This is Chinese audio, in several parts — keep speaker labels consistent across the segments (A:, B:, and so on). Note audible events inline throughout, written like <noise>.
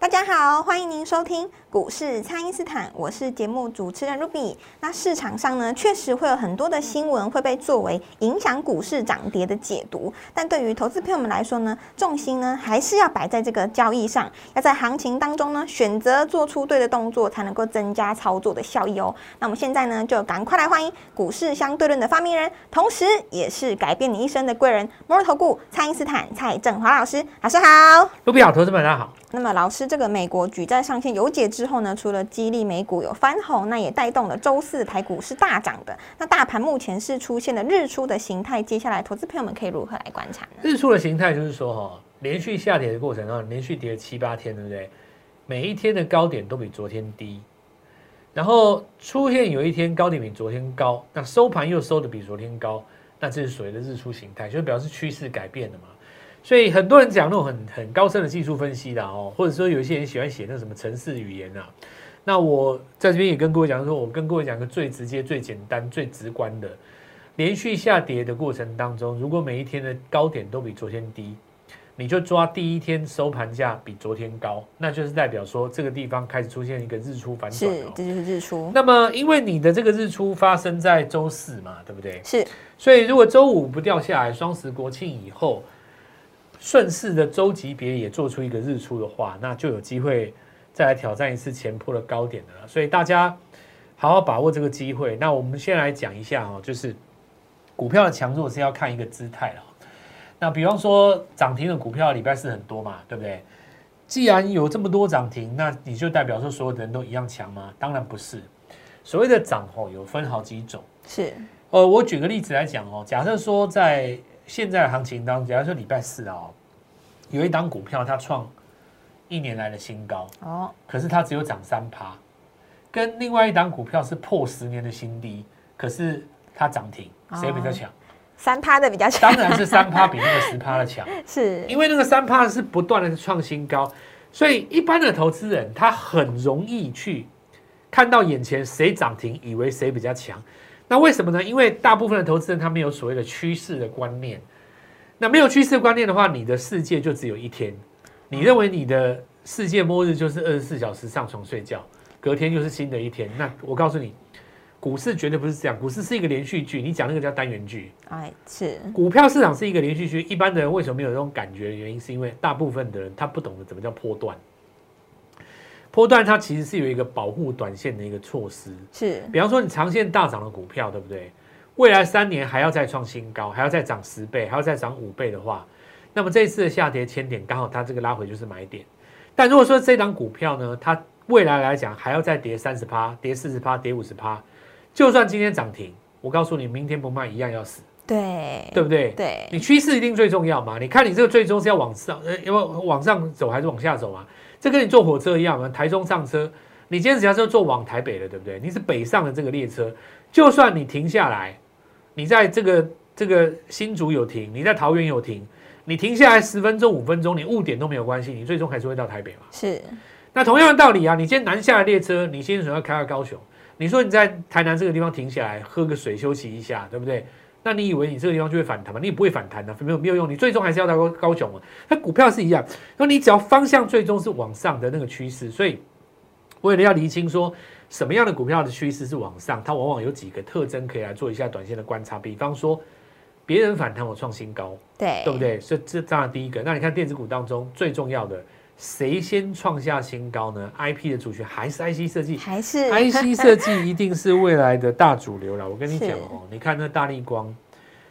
A: 大家好，欢迎您收听股市蔡因斯坦，我是节目主持人 Ruby。那市场上呢，确实会有很多的新闻会被作为影响股市涨跌的解读，但对于投资朋友们来说呢，重心呢还是要摆在这个交易上，要在行情当中呢选择做出对的动作，才能够增加操作的效益哦。那我们现在呢，就赶快来欢迎股市相对论的发明人，同时也是改变你一生的贵人——摩尔投顾蔡因斯坦蔡振华老师，老师好。
B: Ruby 好，投资们大家好。
A: 那么，老师，这个美国举债上限有解之之后呢，除了激励美股有翻红，那也带动了周四台股是大涨的。那大盘目前是出现了日出的形态，接下来投资朋友们可以如何来观察呢？
B: 日出的形态就是说哈，连续下跌的过程中，连续跌了七八天，对不对？每一天的高点都比昨天低，然后出现有一天高点比昨天高，那收盘又收的比昨天高，那这是所谓的日出形态，就表示趋势改变了嘛。所以很多人讲那种很很高深的技术分析的哦，或者说有一些人喜欢写那什么城市语言啊。那我在这边也跟各位讲说，我跟各位讲个最直接、最简单、最直观的，连续下跌的过程当中，如果每一天的高点都比昨天低，你就抓第一天收盘价比昨天高，那就是代表说这个地方开始出现一个日出反转
A: 是
B: 哦，。
A: 这就是日出。
B: 那么因为你的这个日出发生在周四嘛，对不对？
A: 是
B: 所以如果周五不掉下来，双十国庆以后，顺势的周级别也做出一个日出的话，那就有机会再来挑战一次前坡的高点的了。所以大家好好把握这个机会。那我们先来讲一下、哦，就是股票的强弱是要看一个姿态了。那比方说涨停的股票礼拜四很多嘛，对不对？既然有这么多涨停，那你就代表说所有的人都一样强吗？当然不是。所谓的涨哦，有分好几种。
A: 是
B: 呃，我举个例子来讲哦，假设说在现在的行情当中，假如说礼拜四哦，有一档股票它创一年来的新高，
A: 哦，
B: 可是它只有涨三趴，跟另外一档股票是破十年的新低，可是它涨停，谁比较强？
A: 三趴的比较强
B: 当，然是三趴比那个十趴的强，<laughs>
A: 是
B: 因为那个三趴是不断的创新高，所以一般的投资人他很容易去看到眼前谁涨停，以为谁比较强。那为什么呢？因为大部分的投资人他没有所谓的趋势的观念。那没有趋势观念的话，你的世界就只有一天。你认为你的世界末日就是二十四小时上床睡觉，隔天就是新的一天。那我告诉你，股市绝对不是这样，股市是一个连续剧。你讲那个叫单元剧，
A: 哎，是
B: 股票市场是一个连续剧。一般的人为什么没有这种感觉的原因，是因为大部分的人他不懂得怎么叫波段。波段它其实是有一个保护短线的一个措施。
A: 是
B: 比方说，你长线大涨的股票，对不对？未来三年还要再创新高，还要再涨十倍，还要再涨五倍的话，那么这一次的下跌千点，刚好它这个拉回就是买点。但如果说这档股票呢，它未来来讲还要再跌三十趴、跌四十趴、跌五十趴，就算今天涨停，我告诉你，明天不卖一样要死，
A: 对
B: 对不对？
A: 对
B: 你趋势一定最重要嘛？你看你这个最终是要往上，呃，要往上走还是往下走嘛？这跟你坐火车一样嘛，台中上车，你今天只要是坐往台北的，对不对？你是北上的这个列车，就算你停下来，你在这个这个新竹有停，你在桃园有停，你停下来十分钟、五分钟，你误点都没有关系，你最终还是会到台北嘛。
A: 是
B: 那同样的道理啊，你今天南下的列车，你先说要开到高雄，你说你在台南这个地方停下来喝个水休息一下，对不对？那你以为你这个地方就会反弹吗？你也不会反弹的、没有没有用，你最终还是要到高高雄嘛。那股票是一样，那你只要方向最终是往上的那个趋势，所以为了要厘清说什么样的股票的趋势是往上，它往往有几个特征可以来做一下短线的观察。比方说，别人反弹我创新高，
A: 对
B: 对不？对？所以这当然第一个。那你看电子股当中最重要的，谁先创下新高呢？IP 的主角还是 IC 设计
A: 还是
B: ，IC <laughs> 设计一定是未来的大主流了。我跟你
A: 是
B: 讲哦，你看那大力光，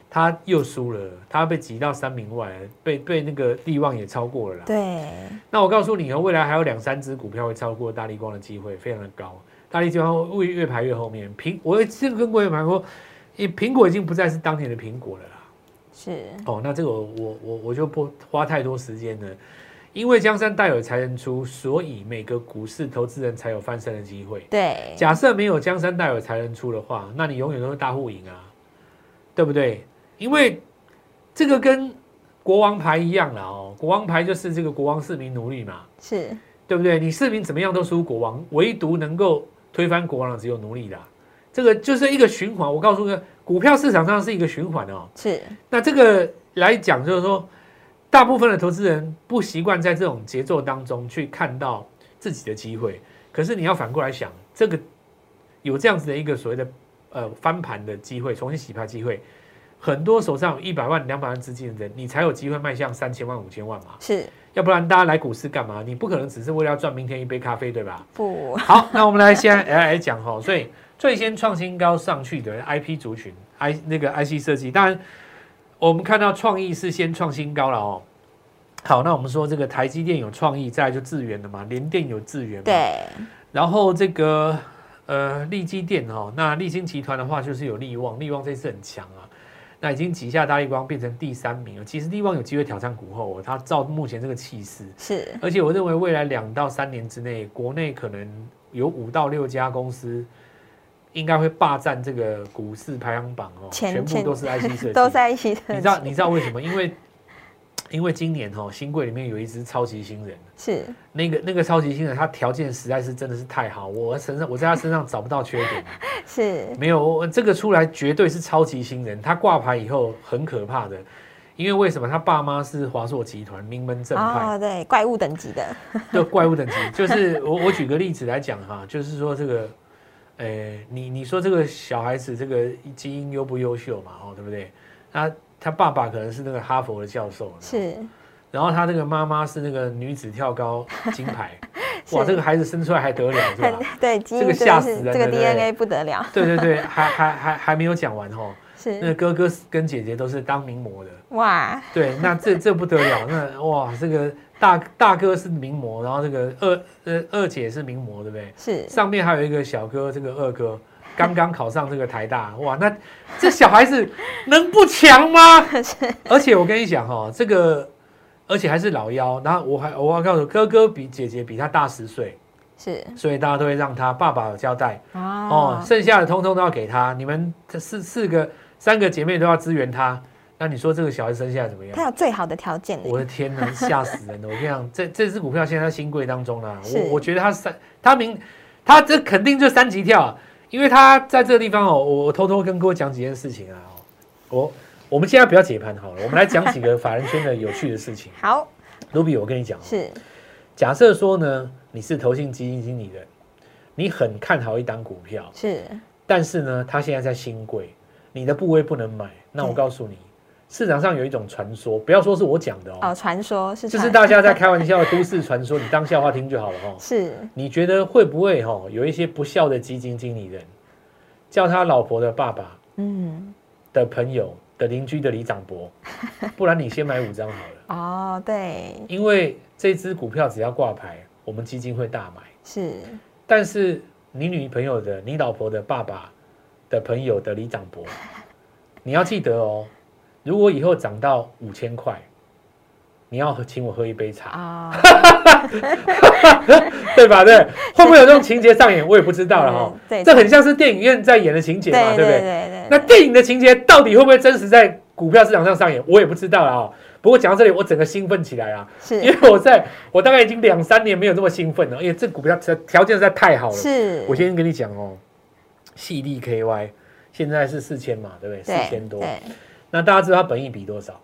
B: 他又输了，他被挤到三名外，被被那个力旺也超过了啦。
A: 对
B: 那我告诉你哦，未来还有两三只股票会超过大力光的机会非常的高，大力光会越排越后面。苹，我这个跟各位讲过，因为苹果已经不再是当年的苹果了啦。
A: 是
B: 哦，那这个我我我我就不花太多时间了，因为江山代有才人出，所以每个股市投资人才有翻身的机会。
A: 对，
B: 假设没有江山代有才人出的话，那你永远都是大户赢啊，对不对？因为这个跟国王牌一样了哦，国王牌就是这个国王市民奴隶嘛，
A: 是，
B: 对不对？你市民怎么样都输国王，唯独能够推翻国王的只有奴隶的、这个就是一个循环。我告诉你股票市场上是一个循环哦。
A: 是，
B: 那这个来讲，就是说，大部分的投资人不习惯在这种节奏当中去看到自己的机会。可是你要反过来想，这个有这样子的一个所谓的呃翻盘的机会，重新洗牌机会，很多手上有一百万、两百万资金的人，你才有机会迈向三千万、五千万嘛。
A: 是，
B: 要不然大家来股市干嘛？你不可能只是为了要赚明天一杯咖啡，对吧？
A: 不，
B: 好，那我们来先来来讲哈，所以最先创新高上去的 IP 族群，I 那个 IC 设计，当然我们看到创意是先创新高了哦。好，那我们说这个台积电有创意，再来就智源的嘛，联电有智源嘛，
A: 对，
B: 然后这个呃利基电哦，那立新集团的话就是有利旺，利旺这次很强啊，那已经挤下大力光变成第三名了。其实力光有机会挑战股后哦，它照目前这个气势，
A: 是，
B: 而且我认为未来两到三年之内，国内可能有五到六家公司应该会霸占这个股市排行榜哦，全部都是 IC <laughs> 设计，
A: 都在一起的，
B: 你知道你知道为什么？因为因为今年哦，新贵里面有一只超级新人，
A: 是，
B: 那个那个超级新人，他条件实在是真的是太好，我身上我在他身上找不到缺点，<laughs>
A: 是，
B: 没有我这个出来绝对是超级新人，他挂牌以后很可怕的，因为为什么？他爸妈是华硕集团名门正派，
A: 哦，对，怪物等级的，<laughs>
B: 对怪物等级，<laughs> 就是我我举个例子来讲哈，就是说这个，诶，你你说这个小孩子这个基因优不优秀嘛？哦，对不对？他他爸爸可能是那个哈佛的教授，
A: 是，
B: 然后他那个妈妈是那个女子跳高金牌，<laughs> 哇，这个孩子生出来还得了是吧？<laughs>
A: 对，
B: 这个吓死人
A: 这个 DNA 不得了，<laughs>
B: 对对对，还还还还没有讲完哦，那
A: 是，
B: 哥哥跟姐姐都是当名模的，
A: 哇，
B: 对，那这这不得了，那哇，这个大大哥是名模，然后这个二呃二姐是名模，对不对？
A: 是，
B: 上面还有一个小哥，这个二哥刚刚考上这个台大，哇，那这小孩子能不强吗？<laughs> 而且我跟你讲哈、这个而且还是老幺，然后我还我要告诉哥哥比姐姐比他大十岁，
A: 是，
B: 所以大家都会让他爸爸有交代哦
A: 哦，，
B: 剩下的通通都要给他，你们这四四个三个姐妹都要支援他。那你说这个小孩生下来怎么样
A: 他？有最好的条件，
B: 我的天呐，吓死人了！我跟你讲，这这只股票现在在新贵当中啦，
A: 是
B: 我我觉得他三，他明，他这肯定就三级跳啊，因为他在这个地方哦，我我偷偷跟各位讲几件事情啊，哦。我我们现在不要解盘好了，我们来讲几个法人圈的有趣的事情。<laughs>
A: 好，
B: 卢比，我跟你讲哦，
A: 是，
B: 假设说呢，你是投信基金经理人，你很看好一档股票，
A: 是，
B: 但是呢，它现在在新贵，你的部位不能买，那我告诉你，市场上有一种传说，不要说是我讲的哦
A: 哦，传说是传，
B: 就是大家在开玩笑的都市传说，你当笑话听就好了哈、<laughs>
A: 是，
B: 你觉得会不会哈、有一些不孝的基金经理人，叫他老婆的爸爸
A: 嗯，
B: 的朋友的邻居的李长伯，<laughs> 不然你先买五张好了，
A: 哦，对，
B: 因为这只股票只要挂牌，我们基金会大买。
A: 是，
B: 但是你女朋友的、你老婆的爸爸的朋友的李长伯，<laughs> 你要记得哦，如果以后涨到五千块，你要喝请我喝一杯茶。
A: 啊，<laughs>
B: 对吧？对，会不会有这种情节上演，我也不知道了哈。
A: 对，
B: 这很像是电影院在演的情节嘛，
A: 对
B: 不对？
A: 对对，
B: 那电影的情节到底会不会真实在股票市场上上演，我也不知道了啊。不过讲到这里，我整个兴奋起来啊，因
A: 是
B: 为我在我大概已经两三年没有这么兴奋了，因为这股票条条件实在太好了。
A: 是，
B: 我先跟你讲哦，细粒 KY 现在是四千嘛，对不对？四千多。
A: 对，
B: 那大家知道它本益比多少？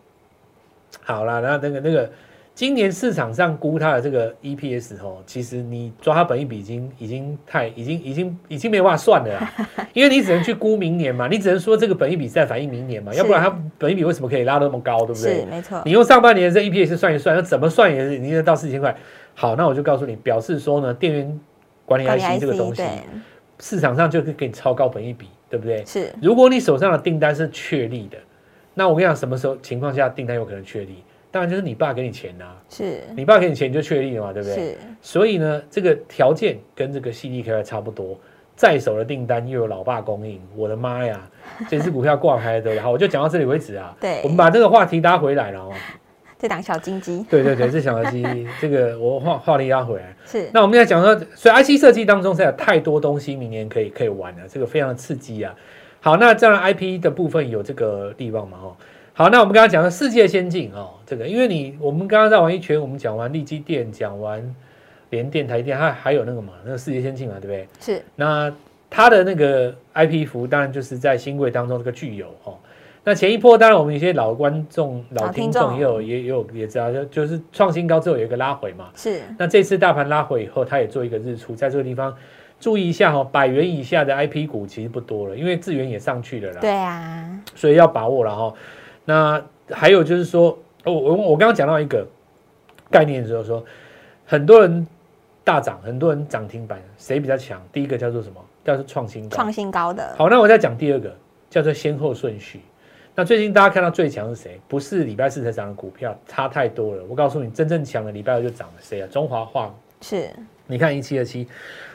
B: 好啦，那那个那个，今年市场上估它的这个 EPS 哦，其实你抓它本益比已经已经太已经已经已经没办法算了啦，<laughs> 因为你只能去估明年嘛，你只能说这个本益比是在反映明年嘛，要不然它本益比为什么可以拉得那么高，对不
A: 是
B: 对？
A: 没错，
B: 你用上半年的这 EPS 算一算，那怎么算也是已经到四千块。好，那我就告诉你，表示说呢，电源管理
A: 管理
B: IC 这个东西，市场上就可以给你超高本益比，对不对？
A: 是
B: 如果你手上的订单是确立的，那我跟你讲，什么时候情况下订单有可能确立？当然就是你爸给你钱呐、
A: 是
B: 你爸给你钱你就确立了嘛，对不对？
A: 是
B: 所以呢，这个条件跟这个 CDK 差不多，在手的订单又有老爸供应，我的妈呀，这只股票挂牌的，好，我就讲到这里为止啊。
A: 对
B: 我们把这个话题拉回来了哦。<laughs>
A: 这档小金鸡
B: 对对对，这小金鸡，这个我话话力拉回来。<laughs>
A: 是
B: 那我们要讲说，所以 IC 设计当中是有太多东西，明年可以可以玩的，这个非常的刺激啊。好，那这样 IP 的部分有这个地方嘛？哦，好，那我们刚刚讲的世界先进哦，这个因为你我们刚刚在玩一圈，我们讲完利基电，讲完联电、台电，还还有那个嘛，那个世界先进嘛，对不对？
A: 是
B: 那它的那个 IP 服务，当然就是在新贵当中这个具有哦。那前一波，当然我们一些老观众、老听众也有也也有也知道，就就是创新高之后有一个拉回嘛。
A: 是
B: 那这次大盘拉回以后，它也做一个日出，在这个地方注意一下哦，百元以下的 IP 股其实不多了，因为智源也上去了啦，
A: 对啊，
B: 所以要把握了哈。那还有就是说，我我我刚刚讲到一个概念的时候说，很多人大涨，很多人涨停板，谁比较强？第一个叫做什么？叫做创新高。
A: 创新高的
B: 好，那我再讲第二个，叫做先后顺序。那最近大家看到最强是谁？不是礼拜四才涨的股票，差太多了。我告诉你，真正强的礼拜二就涨了，谁啊？中华化。
A: 是
B: 你看一七二七，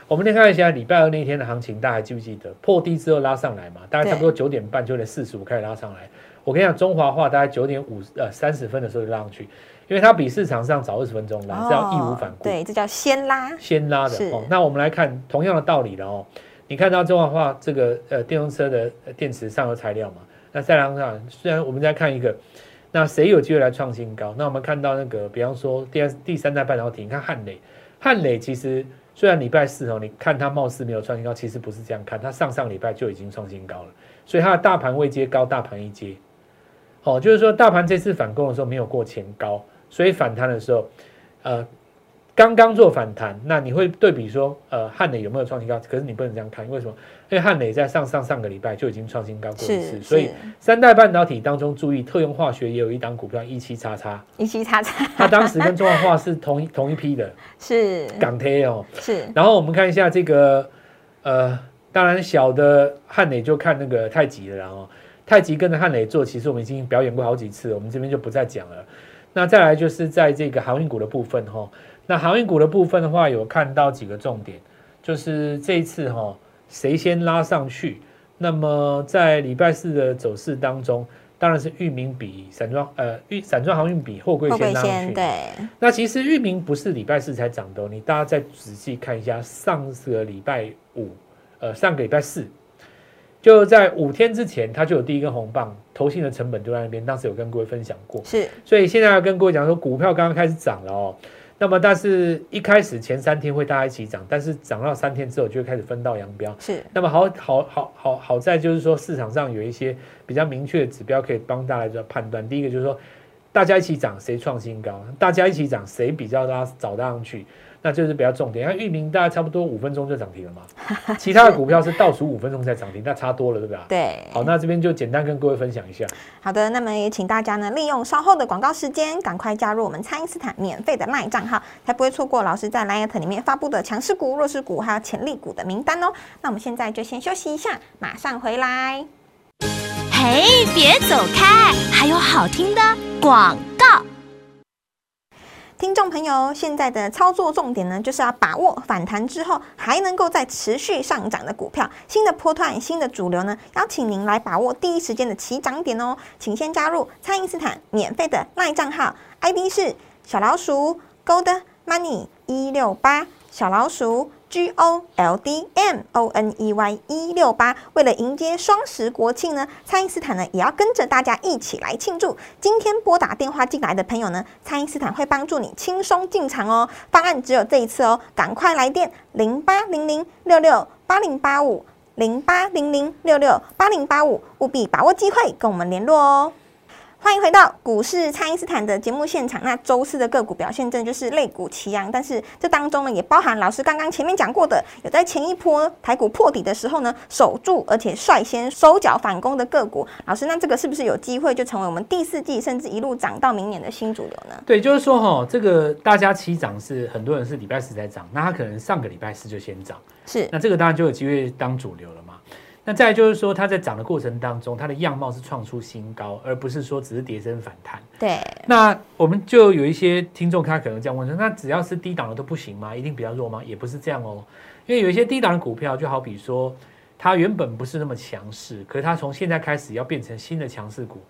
B: 我们先看一下礼拜二那天的行情，大家还记不记得？破低之后拉上来嘛，大概差不多九点半九点四十五开始拉上来。我跟你讲，中华化大概九点五呃三十分的时候就拉上去，因为它比市场上早二十分钟拉，这叫义无反顾。
A: 对，这叫先拉。
B: 先拉的哦。那我们来看同样的道理了哦。你看到中华化这个呃电动车的呃电池上游材料嘛？那再来看，虽然我们再看一个，那谁有机会来创新高？那我们看到那个，比方说第二第三代半导体，你看汉磊，汉磊其实虽然礼拜四哦，你看它貌似没有创新高，其实不是这样看，它上上礼拜就已经创新高了，所以它的大盘未接高，大盘一接，哦，就是说大盘这次反攻的时候没有过前高，所以反弹的时候，呃。刚刚做反弹，那你会对比说，呃，汉磊有没有创新高？可是你不能这样看，为什么？因为汉磊在上上上个礼拜就已经创新高过一次，所以三代半导体当中，注意特用化学也有一档股票一七叉叉，
A: 一七叉叉
B: 它当时跟中华化是同一同一批的 <laughs>
A: 是
B: 港贴哦。
A: 是
B: 然后我们看一下这个，呃，当然小的汉磊就看那个太极了，然后太极跟着汉磊做，其实我们已经表演过好几次，我们这边就不再讲了。那再来就是在这个航运股的部分哈、那航运股的部分的话，有看到几个重点，就是这一次哈、谁先拉上去？那么在礼拜四的走势当中，当然是域名比散装呃域散装航运比货柜先拉上去。
A: 先对
B: 那其实域名不是礼拜四才涨的、哦，你大家再仔细看一下，上个礼拜五，呃，上个礼拜四，就在五天之前，它就有第一根红棒，投信的成本就在那边，当时有跟各位分享过。
A: 是
B: 所以现在要跟各位讲说，股票刚刚开始涨了哦。那么，但是一开始前三天会大家一起涨，但是涨到三天之后就会开始分道扬镳。
A: 是
B: 那么好好好好好在就是说市场上有一些比较明确的指标可以帮大家做判断。第一个就是说，大家一起涨谁创新高，大家一起涨谁比较拉早拉上去，那就是比较重点。像域名大概差不多五分钟就涨停了嘛，其他的股票是倒数五分钟才涨停，那差多了，对吧？
A: 对
B: 好，那这边就简单跟各位分享一下。
A: 好的，那么也请大家呢利用稍后的广告时间，赶快加入我们蔡因斯坦免费的 LINE 账号，才不会错过老师在 LINE 里面发布的强势股、弱势股还有潜力股的名单哦。那我们现在就先休息一下，马上回来。
C: 嘿，别走开，还有好听的广告。
A: 听众朋友，现在的操作重点呢，就是要把握反弹之后还能够再持续上涨的股票，新的波段、新的主流呢，邀请您来把握第一时间的起涨点哦。请先加入蔡因斯坦免费的 LINE 账号，ID 是小老鼠 Gold Money 一六八，小老鼠 G O L D M O N E Y 一六八。为了迎接双十国庆呢，蔡因斯坦呢也要跟着大家一起来庆祝。今天拨打电话进来的朋友呢，蔡因斯坦会帮助你轻松进场哦。方案只有这一次哦，赶快来电零八零零六六八零八五零八零零六六八零八五，务必把握机会跟我们联络哦。欢迎回到股市，蔡因斯坦的节目现场。那周四的个股表现，真的就是肋骨齐扬，但是这当中呢，也包含老师刚刚前面讲过的，有在前一波台股破底的时候呢，守住而且率先收脚反攻的个股。老师，那这个是不是有机会就成为我们第四季甚至一路涨到明年的新主流呢？
B: 对，就是说哈，这个大家起涨是很多人是礼拜四在涨，那他可能上个礼拜四就先涨，
A: 是
B: 那这个当然就有机会当主流了嘛。那再就是说，它在涨的过程当中，它的样貌是创出新高，而不是说只是跌升反弹。
A: 对，
B: 那我们就有一些听众他可能这样问说，那只要是低档的都不行吗？一定比较弱吗？也不是这样哦，因为有一些低档的股票，就好比说它原本不是那么强势，可是它从现在开始要变成新的强势股。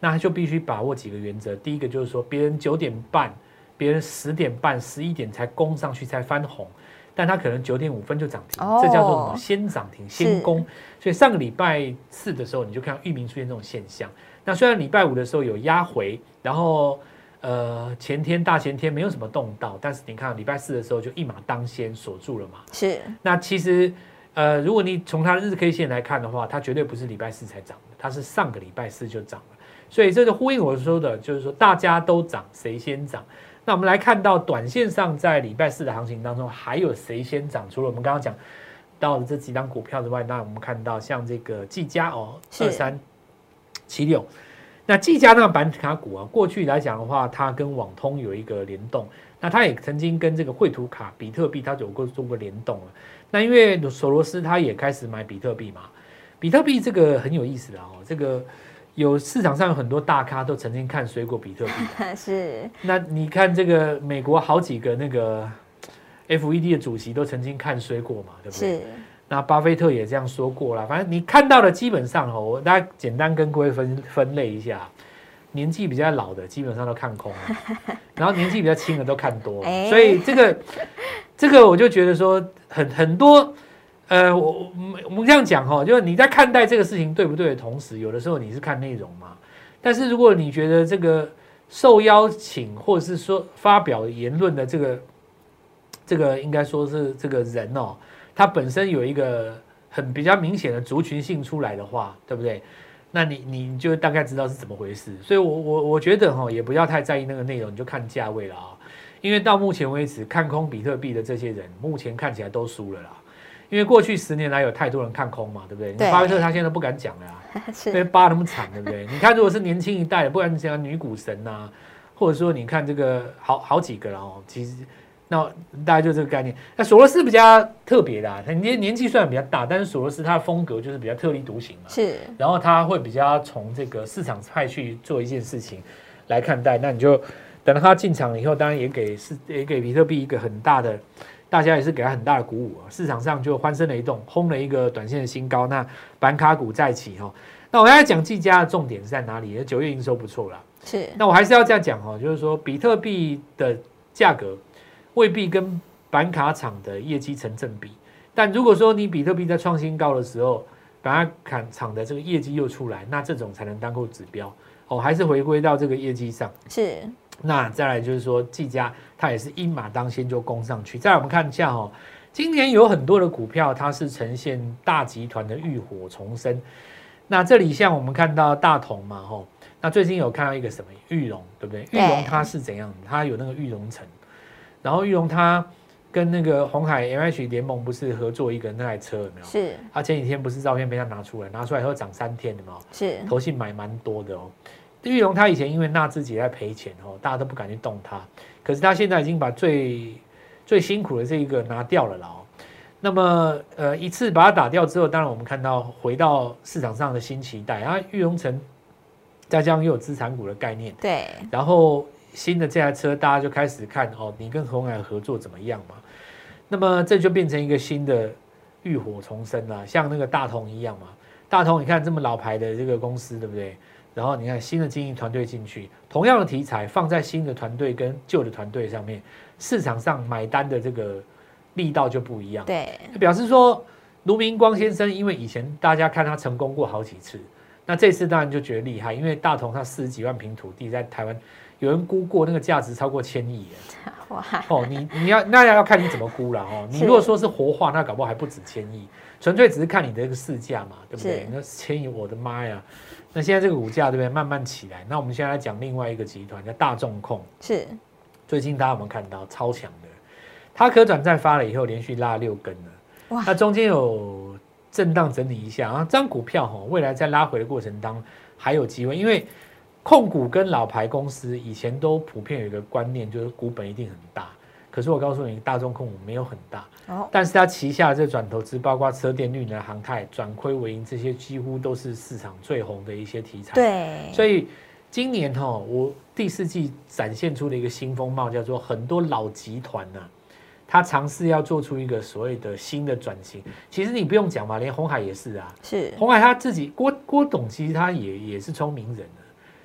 B: 那它就必须把握几个原则。第一个就是说，别人九点半、别人十点半、十一点才攻上去才翻红，但它可能九点五分就涨停，
A: 哦
B: 这叫做什么？先涨停先攻。所以上个礼拜四的时候，你就看到域名出现这种现象。那虽然礼拜五的时候有压回，然后呃前天大前天没有什么动到，但是你看礼拜四的时候就一马当先锁住了嘛。
A: 是
B: 那其实，呃，如果你从它的日 K 线来看的话，它绝对不是礼拜四才涨的，它是上个礼拜四就涨了。所以这就呼应我说的，就是说大家都涨，谁先涨？那我们来看到短线上在礼拜四的行情当中，还有谁先涨？除了我们刚刚讲到的这几张股票之外，那我们看到像这个技嘉哦，二三七六。那技嘉那个板卡股啊，过去来讲的话，它跟网通有一个联动，那它也曾经跟这个绘图卡、比特币它有过做过联动了。那因为索罗斯他也开始买比特币嘛，比特币这个很有意思的哦，这个有市场上有很多大咖都曾经看水果比特币。<laughs>
A: 是
B: 那你看这个美国好几个那个 FED 的主席都曾经看水果嘛，对不对？
A: 是
B: 那巴菲特也这样说过了，反正你看到的基本上哦，我大家简单跟各位分分类一下，年纪比较老的基本上都看空了，<laughs> 然后年纪比较轻的都看多所以这个这个我就觉得说很很多，呃，我我们这样讲哈、就是你在看待这个事情对不对的同时，有的时候你是看内容嘛，但是如果你觉得这个受邀请或者是说发表言论的这个这个应该说是这个人哦。他本身有一个很比较明显的族群性出来的话，对不对？那你你就大概知道是怎么回事。所以我，我我觉得哈、也不要太在意那个内容，你就看价位了啊。因为到目前为止，看空比特币的这些人，目前看起来都输了啦。因为过去十年来有太多人看空嘛，对不对？
A: 对
B: 巴菲特他现在都不敢讲了啊，<laughs> 因为扒那么惨，对不对？你看，如果是年轻一代的，不管你讲女股神呐、或者说你看这个好好几个了哦，其实那大家就这个概念。那索罗斯比较特别的、啊，他年年纪虽然比较大，但是索罗斯他的风格就是比较特立独行嘛。
A: 是
B: 然后他会比较从这个市场派去做一件事情来看待。那你就等到他进场以后，当然也给是也给比特币一个很大的，大家也是给他很大的鼓舞啊。市场上就欢声雷动，轰了一个短线的新高。那板卡股再起哈、哦。那我刚才讲技嘉的重点是在哪里？九月营收不错啦。
A: 是
B: 那我还是要这样讲哦，就是说比特币的价格未必跟板卡厂的业绩成正比，但如果说你比特币在创新高的时候，板卡厂的这个业绩又出来，那这种才能当做指标哦，还是回归到这个业绩上。
A: 是
B: 那再来就是说，技嘉它也是一马当先就攻上去。再来我们看一下哦，今年有很多的股票它是呈现大集团的浴火重生。那这里像我们看到大同嘛，吼，那最近有看到一个什么玉龙，对不对？玉
A: 对
B: 龙它是怎样？它有那个玉龙城，然后玉龙它跟那个红海 M H 联盟不是合作一个那台车有没有？
A: 是
B: 它前几天不是照片被他拿出来，拿出来以后涨三天的嘛，
A: 是
B: 投信买蛮多的哦。玉龙它以前因为纳自己在赔钱哦，大家都不敢去动它。可是他现在已经把最最辛苦的这一个拿掉了啦哦。那么呃一次把它打掉之后，当然我们看到回到市场上的新期待，然后玉龙城再加上又有资产股的概念，
A: 对
B: 然后新的这台车大家就开始看哦，你跟红海合作怎么样嘛？那么这就变成一个新的浴火重生了，像那个大同一样嘛。大同你看这么老牌的这个公司，对不对？然后你看新的经营团队进去，同样的题材放在新的团队跟旧的团队上面，市场上买单的这个力道就不一样。
A: 对
B: 表示说，卢明光先生，因为以前大家看他成功过好几次，那这次当然就觉得厉害，因为大同他四十几万平土地在台湾，有人估过那个价值超过千亿耶 <laughs>
A: 哇
B: 哦，你你要那要看你怎么估了哦。<laughs> 你如果说是活化，那搞不好还不止千亿，纯粹只是看你的一个市价嘛，对不对？那千亿，我的妈呀！那现在这个股价对不对？慢慢起来。那我们现在来讲另外一个集团叫大众控，
A: 是
B: 最近大家有没有看到超强的？它可转债发了以后，连续拉六根了。
A: 哇
B: 那中间有震荡整理一下，然后这张股票哈，未来在拉回的过程当还有机会，因为控股跟老牌公司以前都普遍有一个观念，就是股本一定很大。可是我告诉你，大众控股没有很大，
A: 哦
B: 但是它旗下的这转投资，包括车电、绿能、航太、转亏为盈，这些几乎都是市场最红的一些题材。
A: 对
B: 所以今年哈、我第四季展现出了一个新风貌，叫做很多老集团呐、它尝试要做出一个所谓的新的转型。其实你不用讲嘛，连红海也是啊。
A: 是
B: 红海他自己郭郭董，其实他也也是聪明人啊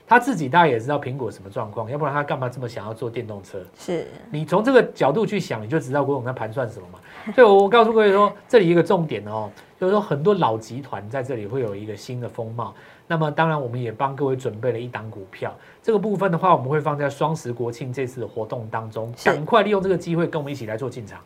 B: 他自己大概也知道苹果什么状况，要不然他干嘛这么想要做电动车？
A: 是
B: 你从这个角度去想，你就知道郭总在盘算什么嘛。<laughs> 所以我告诉各位说，这里一个重点哦，就是说很多老集团在这里会有一个新的风貌。那么当然，我们也帮各位准备了一档股票，这个部分的话，我们会放在双十国庆这次的活动当中，赶快利用这个机会跟我们一起来做进场。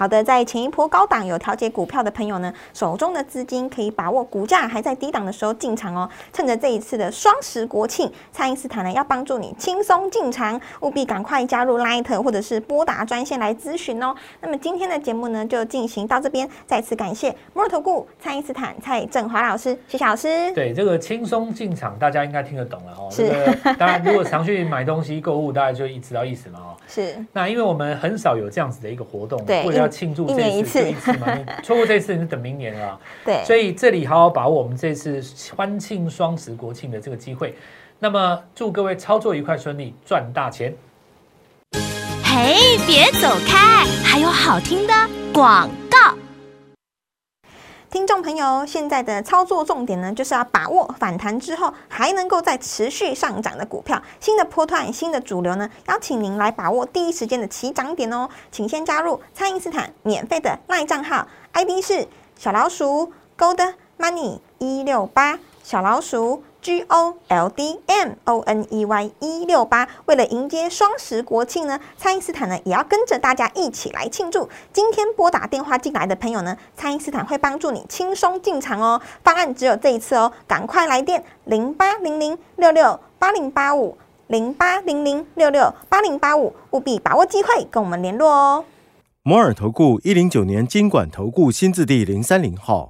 A: 好的，在前一波高档有调节股票的朋友呢，手中的资金可以把握股价还在低档的时候进场哦。趁着这一次的双十国庆，蔡因斯坦呢要帮助你轻松进场，务必赶快加入 Light 或者是拨打专线来咨询哦。那么今天的节目呢就进行到这边，再次感谢摩尔投顾蔡因斯坦蔡振华老师，谢谢老师。
B: 对这个轻松进场，大家应该听得懂了哦。
A: 是
B: 这个当然，如果常去买东西购物，大家就知道意思嘛哦。<laughs>
A: 是
B: 那因为我们很少有这样子的一个活动，
A: 对
B: 为了要庆祝
A: 一年一次
B: 这一次一次嘛，<laughs> 你错过这一次，你就等明年了啊。
A: 对，
B: 所以这里好好把握我们这次欢庆双十国庆的这个机会。那么祝各位操作愉快顺利，赚大钱。
C: 嘿，别走开，还有好听的广告。
A: 听众朋友，现在的操作重点呢，就是要把握反弹之后还能够再持续上涨的股票，新的波段、新的主流呢，邀请您来把握第一时间的起涨点哦。请先加入蔡因斯坦免费的赖账号，ID 是小老鼠 Gold Money 一六八，小老鼠 G O L D M O N E Y 一六八。为了迎接双十国庆呢，蔡因斯坦呢也要跟着大家一起来庆祝。今天拨打电话进来的朋友呢，蔡因斯坦会帮助你轻松进场哦。方案只有这一次哦，赶快来电零八零零六六八零八五零八零零六六八零八五，务必把握机会跟我们联络哦。
D: 摩尔投顾一零九年经管投顾新字第零三零号。